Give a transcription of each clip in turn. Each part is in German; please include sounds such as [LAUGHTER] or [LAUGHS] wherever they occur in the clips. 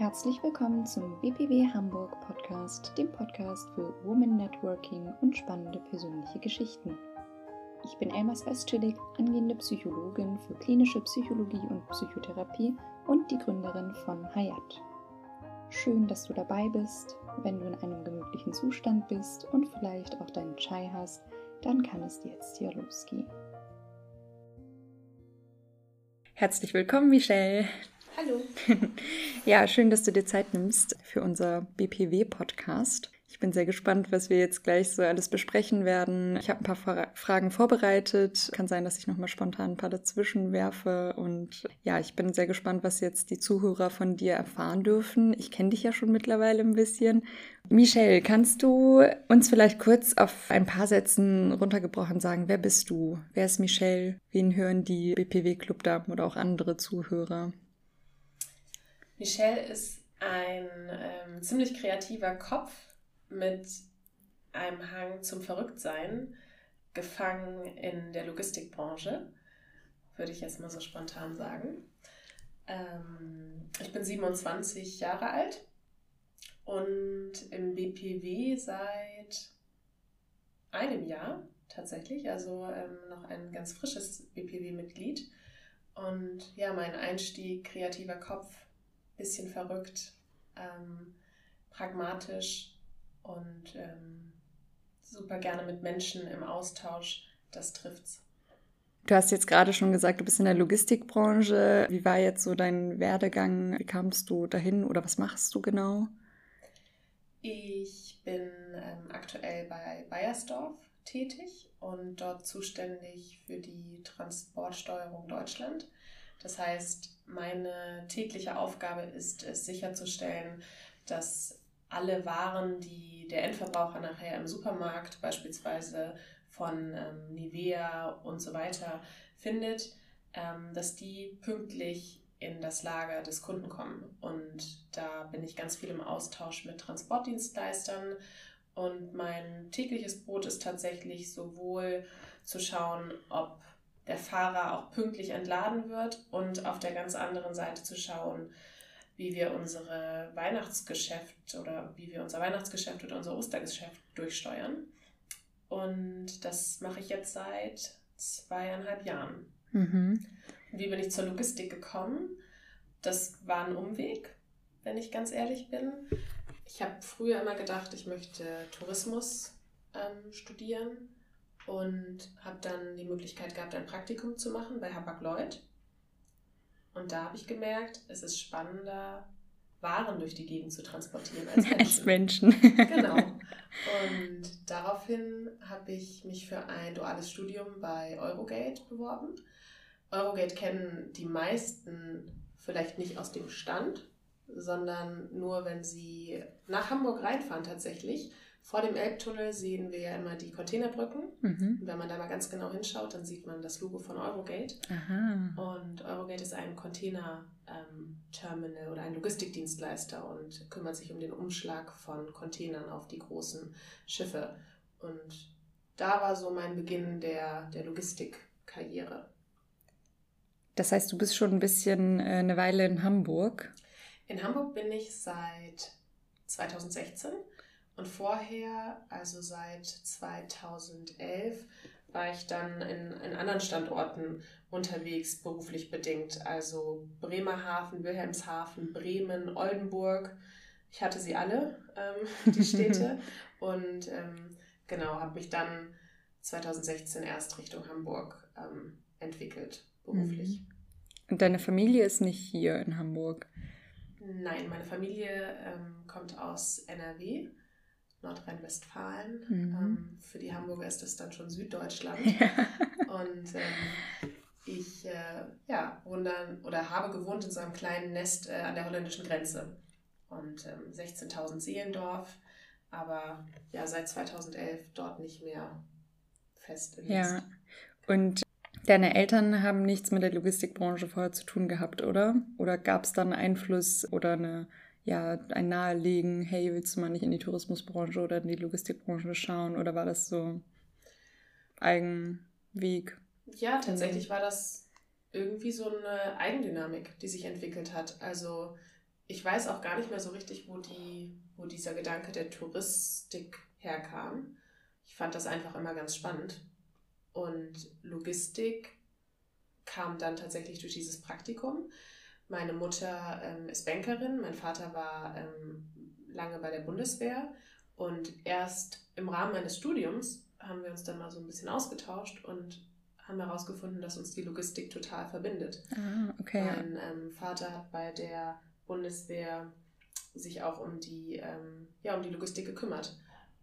Herzlich willkommen zum BPW Hamburg Podcast, dem Podcast für Women Networking und spannende persönliche Geschichten. Ich bin Elmas Westschillig, angehende Psychologin für klinische Psychologie und Psychotherapie und die Gründerin von Hayat. Schön, dass du dabei bist. Wenn du in einem gemütlichen Zustand bist und vielleicht auch deinen Chai hast, dann kann es jetzt hier losgehen. Herzlich willkommen, Michelle. Hallo. [LAUGHS] ja, schön, dass du dir Zeit nimmst für unser BPW-Podcast. Ich bin sehr gespannt, was wir jetzt gleich so alles besprechen werden. Ich habe ein paar Fragen vorbereitet. Kann sein, dass ich nochmal spontan ein paar dazwischen werfe. Und ja, ich bin sehr gespannt, was jetzt die Zuhörer von dir erfahren dürfen. Ich kenne dich ja schon mittlerweile ein bisschen. Michelle, kannst du uns vielleicht kurz auf ein paar Sätzen runtergebrochen sagen, wer bist du? Wer ist Michelle? Wen hören die BPW-Clubdamen oder auch andere Zuhörer? Michelle ist ein ähm, ziemlich kreativer Kopf mit einem Hang zum Verrücktsein, gefangen in der Logistikbranche, würde ich jetzt mal so spontan sagen. Ähm, ich bin 27 Jahre alt und im BPW seit einem Jahr tatsächlich, also ähm, noch ein ganz frisches BPW-Mitglied. Und ja, mein Einstieg kreativer Kopf bisschen verrückt, ähm, pragmatisch und ähm, super gerne mit Menschen im Austausch. Das trifft's. Du hast jetzt gerade schon gesagt, du bist in der Logistikbranche. Wie war jetzt so dein Werdegang? Wie kamst du dahin oder was machst du genau? Ich bin ähm, aktuell bei Bayersdorf tätig und dort zuständig für die Transportsteuerung Deutschland. Das heißt, meine tägliche Aufgabe ist es sicherzustellen, dass alle Waren, die der Endverbraucher nachher im Supermarkt beispielsweise von ähm, Nivea und so weiter findet, ähm, dass die pünktlich in das Lager des Kunden kommen. Und da bin ich ganz viel im Austausch mit Transportdienstleistern. Und mein tägliches Brot ist tatsächlich sowohl zu schauen, ob der Fahrer auch pünktlich entladen wird und auf der ganz anderen Seite zu schauen, wie wir unsere Weihnachtsgeschäft oder wie wir unser Weihnachtsgeschäft oder unser Ostergeschäft durchsteuern. Und das mache ich jetzt seit zweieinhalb Jahren. Mhm. Wie bin ich zur Logistik gekommen? Das war ein Umweg, wenn ich ganz ehrlich bin. Ich habe früher immer gedacht, ich möchte Tourismus ähm, studieren und habe dann die Möglichkeit gehabt, ein Praktikum zu machen bei Hapag-Lloyd. Und da habe ich gemerkt, es ist spannender, Waren durch die Gegend zu transportieren als [LAUGHS] Menschen. Als Menschen. genau. Und daraufhin habe ich mich für ein duales Studium bei Eurogate beworben. Eurogate kennen die meisten vielleicht nicht aus dem Stand, sondern nur, wenn sie nach Hamburg reinfahren tatsächlich vor dem Elbtunnel sehen wir ja immer die Containerbrücken. Mhm. Wenn man da mal ganz genau hinschaut, dann sieht man das Logo von Eurogate. Aha. Und Eurogate ist ein Container-Terminal ähm, oder ein Logistikdienstleister und kümmert sich um den Umschlag von Containern auf die großen Schiffe. Und da war so mein Beginn der, der Logistikkarriere. Das heißt, du bist schon ein bisschen äh, eine Weile in Hamburg. In Hamburg bin ich seit 2016 und vorher, also seit 2011, war ich dann in, in anderen Standorten unterwegs, beruflich bedingt. Also Bremerhaven, Wilhelmshaven, Bremen, Oldenburg. Ich hatte sie alle, ähm, [LAUGHS] die Städte. [LAUGHS] und ähm, genau, habe mich dann 2016 erst Richtung Hamburg ähm, entwickelt, beruflich. Mhm. Und deine Familie ist nicht hier in Hamburg? Nein, meine Familie ähm, kommt aus NRW Nordrhein-Westfalen. Mhm. Ähm, für die Hamburger ist das dann schon Süddeutschland. [LAUGHS] Ja. Und ähm, ich äh, ja, wohne oder habe gewohnt in so einem kleinen Nest äh, an der holländischen Grenze. Und ähm, 16.000 Seelendorf, aber ja, seit 2011 dort nicht mehr fest im Ja, Nest. und Deine Eltern haben nichts mit der Logistikbranche vorher zu tun gehabt, oder? Oder gab es dann Einfluss oder eine ja, ein Nahelegen, hey, willst du mal nicht in die Tourismusbranche oder in die Logistikbranche schauen? Oder war das so Eigenweg? Ja, tatsächlich war das irgendwie so eine Eigendynamik, die sich entwickelt hat. Also ich weiß auch gar nicht mehr so richtig, wo, die, wo dieser Gedanke der Touristik herkam. Ich fand das einfach immer ganz spannend. Und Logistik kam dann tatsächlich durch dieses Praktikum. Meine Mutter ähm, ist Bankerin, mein Vater war ähm, lange bei der Bundeswehr und erst im Rahmen meines Studiums haben wir uns dann mal so ein bisschen ausgetauscht und haben herausgefunden, dass uns die Logistik total verbindet. Ah, okay. Mein ähm, Vater hat bei der Bundeswehr sich auch um die, ähm, ja, um die Logistik gekümmert.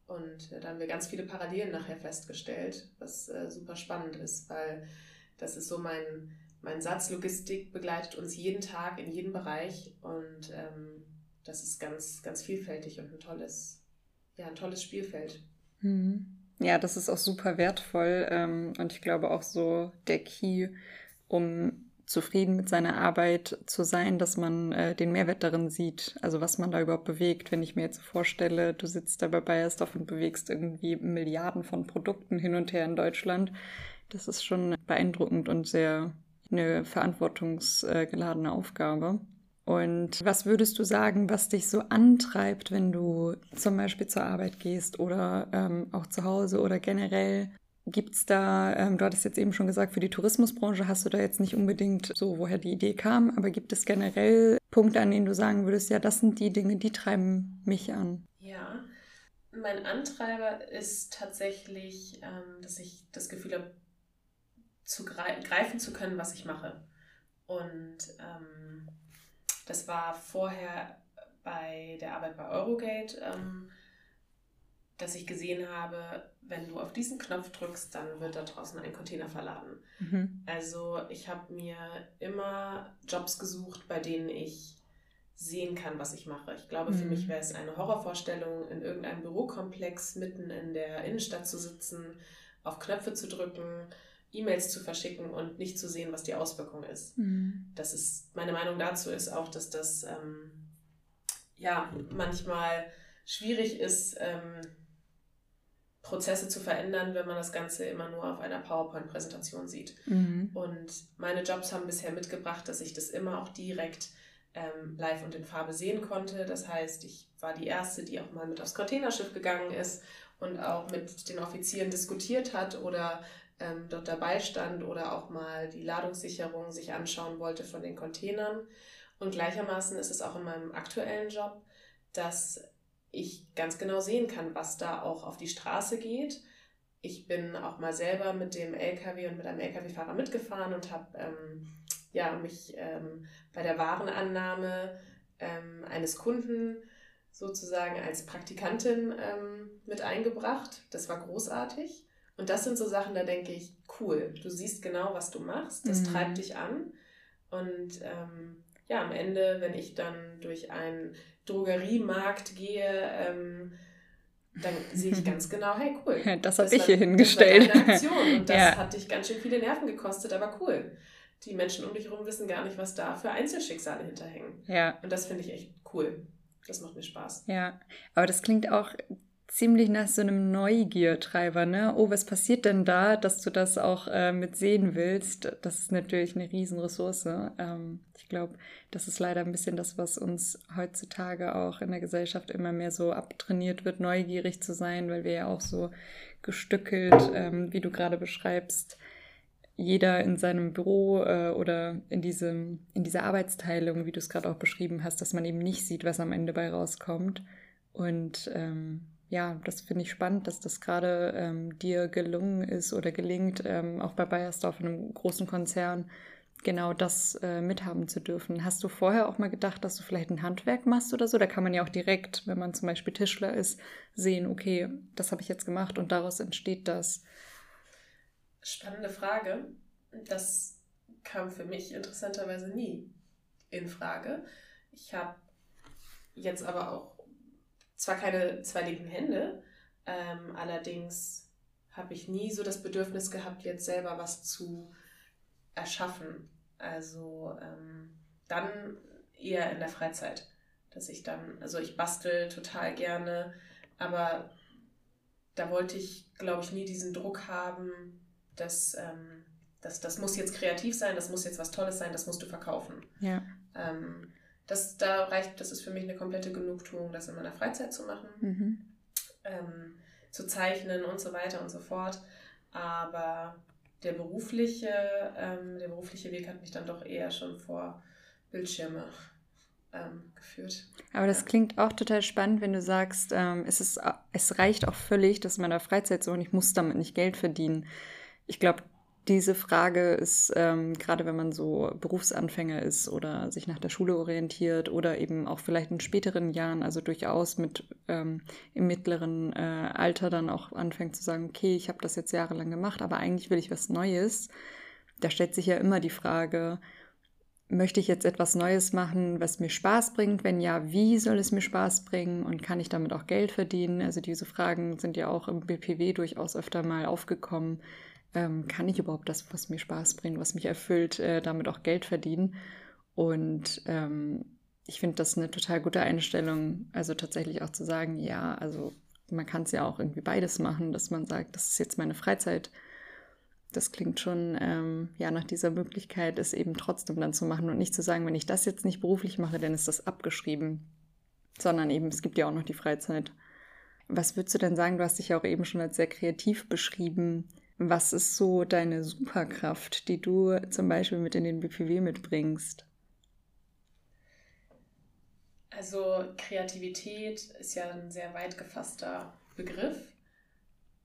Und äh, da haben wir ganz viele Parallelen nachher festgestellt, was äh, super spannend ist, weil das ist so mein, mein Satz, Logistik begleitet uns jeden Tag in jedem Bereich und ähm, das ist ganz, ganz vielfältig und ein tolles, ja, ein tolles Spielfeld. Mhm. Ja, das ist auch super wertvoll ähm, und ich glaube auch so der Key, um zufrieden mit seiner Arbeit zu sein, dass man äh, den Mehrwert darin sieht, also was man da überhaupt bewegt. Wenn ich mir jetzt vorstelle, du sitzt da bei Bayersdorf und bewegst irgendwie Milliarden von Produkten hin und her in Deutschland, das ist schon beeindruckend und sehr eine verantwortungsgeladene Aufgabe. Und was würdest du sagen, was dich so antreibt, wenn du zum Beispiel zur Arbeit gehst oder ähm, auch zu Hause oder generell? Gibt es da, ähm, du hattest jetzt eben schon gesagt, für die Tourismusbranche hast du da jetzt nicht unbedingt so, woher die Idee kam, aber gibt es generell Punkte, an denen du sagen würdest, ja, das sind die Dinge, die treiben mich an? Ja, mein Antreiber ist tatsächlich, ähm, dass ich das Gefühl habe, zu greifen zu können, was ich mache. Und ähm, das war vorher bei der Arbeit bei Eurogate, ähm, dass ich gesehen habe, wenn du auf diesen Knopf drückst, dann wird da draußen ein Container verladen. Mhm. Also ich habe mir immer Jobs gesucht, bei denen ich sehen kann, was ich mache. Ich glaube, für mhm. mich wäre es eine Horrorvorstellung, in irgendeinem Bürokomplex mitten in der Innenstadt zu sitzen, auf Knöpfe zu drücken, E-Mails zu verschicken und nicht zu sehen, was die Auswirkung ist. Mhm. Das ist, meine Meinung dazu ist auch, dass das ähm, ja manchmal schwierig ist, ähm, Prozesse zu verändern, wenn man das Ganze immer nur auf einer PowerPoint-Präsentation sieht. Mhm. Und meine Jobs haben bisher mitgebracht, dass ich das immer auch direkt ähm, live und in Farbe sehen konnte. Das heißt, ich war die Erste, die auch mal mit aufs Containerschiff gegangen ist und auch mit den Offizieren diskutiert hat oder ähm, dort dabei stand oder auch mal die Ladungssicherung sich anschauen wollte von den Containern. Und gleichermaßen ist es auch in meinem aktuellen Job, dass ich ganz genau sehen kann, was da auch auf die Straße geht. Ich bin auch mal selber mit dem LKW und mit einem LKW-Fahrer mitgefahren und habe ähm, ja, mich ähm, bei der Warenannahme ähm, eines Kunden sozusagen als Praktikantin ähm, mit eingebracht. Das war großartig. Und das sind so Sachen, da denke ich, cool, du siehst genau, was du machst, das mhm. treibt dich an. Und ähm, ja, am Ende, wenn ich dann durch einen Drogeriemarkt gehe, ähm, dann sehe ich ganz [LAUGHS] genau, hey, cool. Das habe ich hier hingestellt. Das Aktion und [LAUGHS] das ja. hat dich ganz schön viele Nerven gekostet, aber cool. Die Menschen um dich herum wissen gar nicht, was da für Einzelschicksale hinterhängen. Ja. Und das finde ich echt cool. Das macht mir Spaß. Ja, aber das klingt auch ziemlich nach so einem Neugiertreiber, ne? Oh, was passiert denn da, dass du das auch äh, mit sehen willst? Das ist natürlich eine Riesenressource. Ähm, ich glaube, das ist leider ein bisschen das, was uns heutzutage auch in der Gesellschaft immer mehr so abtrainiert wird, neugierig zu sein, weil wir ja auch so gestückelt, ähm, wie du gerade beschreibst, jeder in seinem Büro äh, oder in, diesem, in dieser Arbeitsteilung, wie du es gerade auch beschrieben hast, dass man eben nicht sieht, was am Ende bei rauskommt. Und ähm, ja, das finde ich spannend, dass das gerade ähm, dir gelungen ist oder gelingt, ähm, auch bei Bayersdorf, einem großen Konzern, genau das äh, mithaben zu dürfen. Hast du vorher auch mal gedacht, dass du vielleicht ein Handwerk machst oder so? Da kann man ja auch direkt, wenn man zum Beispiel Tischler ist, sehen, okay, das habe ich jetzt gemacht und daraus entsteht das. Spannende Frage. Das kam für mich interessanterweise nie in Frage. Ich habe jetzt aber auch zwar keine zwei linken Hände, ähm, allerdings habe ich nie so das Bedürfnis gehabt, jetzt selber was zu erschaffen. Also ähm, dann eher in der Freizeit, dass ich dann, also ich bastel total gerne, aber da wollte ich, glaube ich, nie diesen Druck haben, dass, ähm, dass das muss jetzt kreativ sein, das muss jetzt was Tolles sein, das musst du verkaufen. Ja. Ähm, das, da reicht, das ist für mich eine komplette Genugtuung, das in meiner Freizeit zu machen, mhm. ähm, zu zeichnen und so weiter und so fort. Aber der berufliche, ähm, der berufliche Weg hat mich dann doch eher schon vor Bildschirme ähm, geführt. Aber das klingt auch total spannend, wenn du sagst, ähm, es, ist, es reicht auch völlig, dass in meiner Freizeit so und ich muss damit nicht Geld verdienen. Ich glaube, diese Frage ist, ähm, gerade wenn man so Berufsanfänger ist oder sich nach der Schule orientiert oder eben auch vielleicht in späteren Jahren, also durchaus mit ähm, im mittleren äh, Alter dann auch anfängt zu sagen, okay, ich habe das jetzt jahrelang gemacht, aber eigentlich will ich was Neues. Da stellt sich ja immer die Frage, möchte ich jetzt etwas Neues machen, was mir Spaß bringt? Wenn ja, wie soll es mir Spaß bringen? Und kann ich damit auch Geld verdienen? Also diese Fragen sind ja auch im BPW durchaus öfter mal aufgekommen ähm, kann ich überhaupt das, was mir Spaß bringt, was mich erfüllt, äh, damit auch Geld verdienen. Und ähm, ich finde das eine total gute Einstellung, also tatsächlich auch zu sagen, ja, also man kann es ja auch irgendwie beides machen, dass man sagt, das ist jetzt meine Freizeit. Das klingt schon ähm, ja nach dieser Möglichkeit, es eben trotzdem dann zu machen und nicht zu sagen, wenn ich das jetzt nicht beruflich mache, dann ist das abgeschrieben, sondern eben es gibt ja auch noch die Freizeit. Was würdest du denn sagen? Du hast dich ja auch eben schon als sehr kreativ beschrieben. Was ist so deine Superkraft, die du zum Beispiel mit in den BPW mitbringst? Also Kreativität ist ja ein sehr weit gefasster Begriff.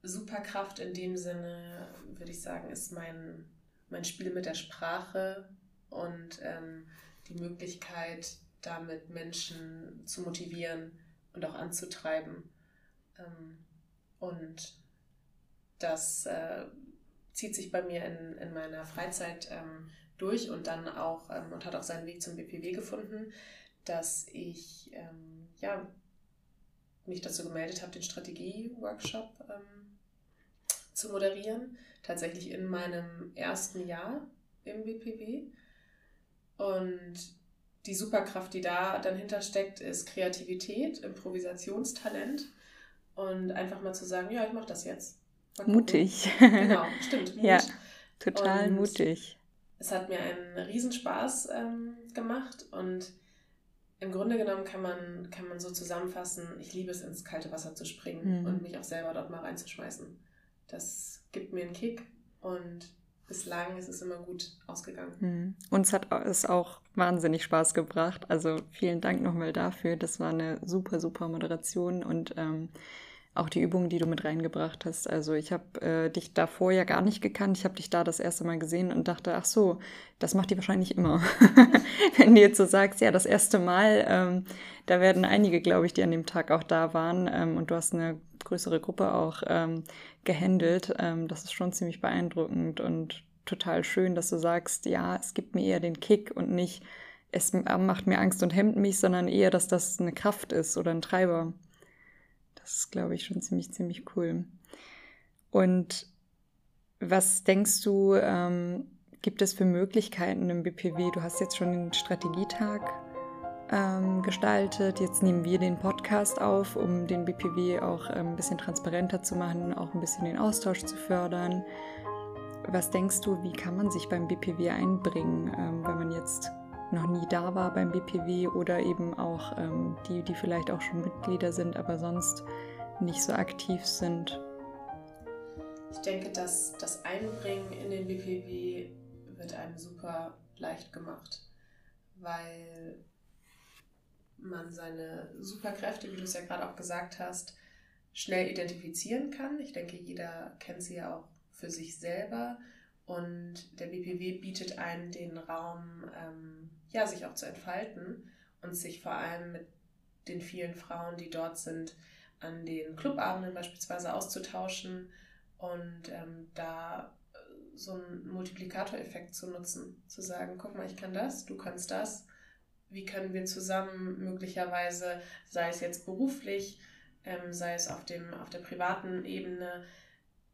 Superkraft in dem Sinne, würde ich sagen, ist mein, mein Spiel mit der Sprache und ähm, die Möglichkeit, damit Menschen zu motivieren und auch anzutreiben. Ähm, und das äh, zieht sich bei mir in, in meiner Freizeit ähm, durch und dann auch ähm, und hat auch seinen Weg zum BPW gefunden, dass ich ähm, ja, mich dazu gemeldet habe, den Strategie-Workshop ähm, zu moderieren. Tatsächlich in meinem ersten Jahr im BPW. Und die Superkraft, die da dann hintersteckt, ist Kreativität, Improvisationstalent und einfach mal zu sagen, ja, ich mache das jetzt. Mutig. Genau, stimmt. Mut. [LAUGHS] Ja, total und mutig. Es hat mir einen Riesenspaß ähm, gemacht und im Grunde genommen kann man, kann man so zusammenfassen, ich liebe es, ins kalte Wasser zu springen mhm. und mich auch selber dort mal reinzuschmeißen. Das gibt mir einen Kick und bislang ist es immer gut ausgegangen. Mhm. Uns hat es auch wahnsinnig Spaß gebracht. Also vielen Dank nochmal dafür. Das war eine super, super Moderation und ähm, auch die Übungen, die du mit reingebracht hast. Also ich habe äh, dich davor ja gar nicht gekannt. Ich habe dich da das erste Mal gesehen und dachte, ach so, das macht die wahrscheinlich immer. [LAUGHS] Wenn du jetzt so sagst, ja, das erste Mal, ähm, da werden einige, glaube ich, die an dem Tag auch da waren ähm, und du hast eine größere Gruppe auch ähm, gehandelt. Ähm, das ist schon ziemlich beeindruckend und total schön, dass du sagst, ja, es gibt mir eher den Kick und nicht, es macht mir Angst und hemmt mich, sondern eher, dass das eine Kraft ist oder ein Treiber. Das ist, glaube ich, schon ziemlich, ziemlich cool. Und was denkst du, ähm, gibt es für Möglichkeiten im BPW? Du hast jetzt schon den Strategietag ähm, gestaltet. Jetzt nehmen wir den Podcast auf, um den BPW auch ähm, ein bisschen transparenter zu machen, auch ein bisschen den Austausch zu fördern. Was denkst du, wie kann man sich beim BPW einbringen, ähm, wenn man jetzt noch nie da war beim BPW oder eben auch ähm, die, die vielleicht auch schon Mitglieder sind, aber sonst nicht so aktiv sind? Ich denke, dass das Einbringen in den BPW wird einem super leicht gemacht, weil man seine Superkräfte, wie du es ja gerade auch gesagt hast, schnell identifizieren kann. Ich denke, jeder kennt sie ja auch für sich selber und der BPW bietet einem den Raum, ähm, ja, sich auch zu entfalten und sich vor allem mit den vielen Frauen, die dort sind, an den Clubabenden beispielsweise auszutauschen und ähm, da äh, so einen Multiplikatoreffekt zu nutzen, zu sagen, guck mal, ich kann das, du kannst das, wie können wir zusammen möglicherweise, sei es jetzt beruflich, ähm, sei es auf, dem, auf der privaten Ebene,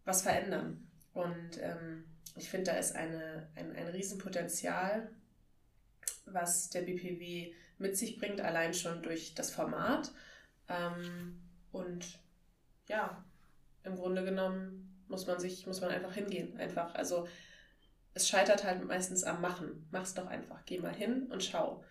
was verändern. Und ähm, ich finde, da ist eine, ein, ein Riesenpotenzial, was der BPW mit sich bringt, allein schon durch das Format. Ähm, und ja, im Grunde genommen muss man sich, muss man einfach hingehen. Einfach, also es scheitert halt meistens am Machen. Mach's doch einfach. Geh mal hin und schau.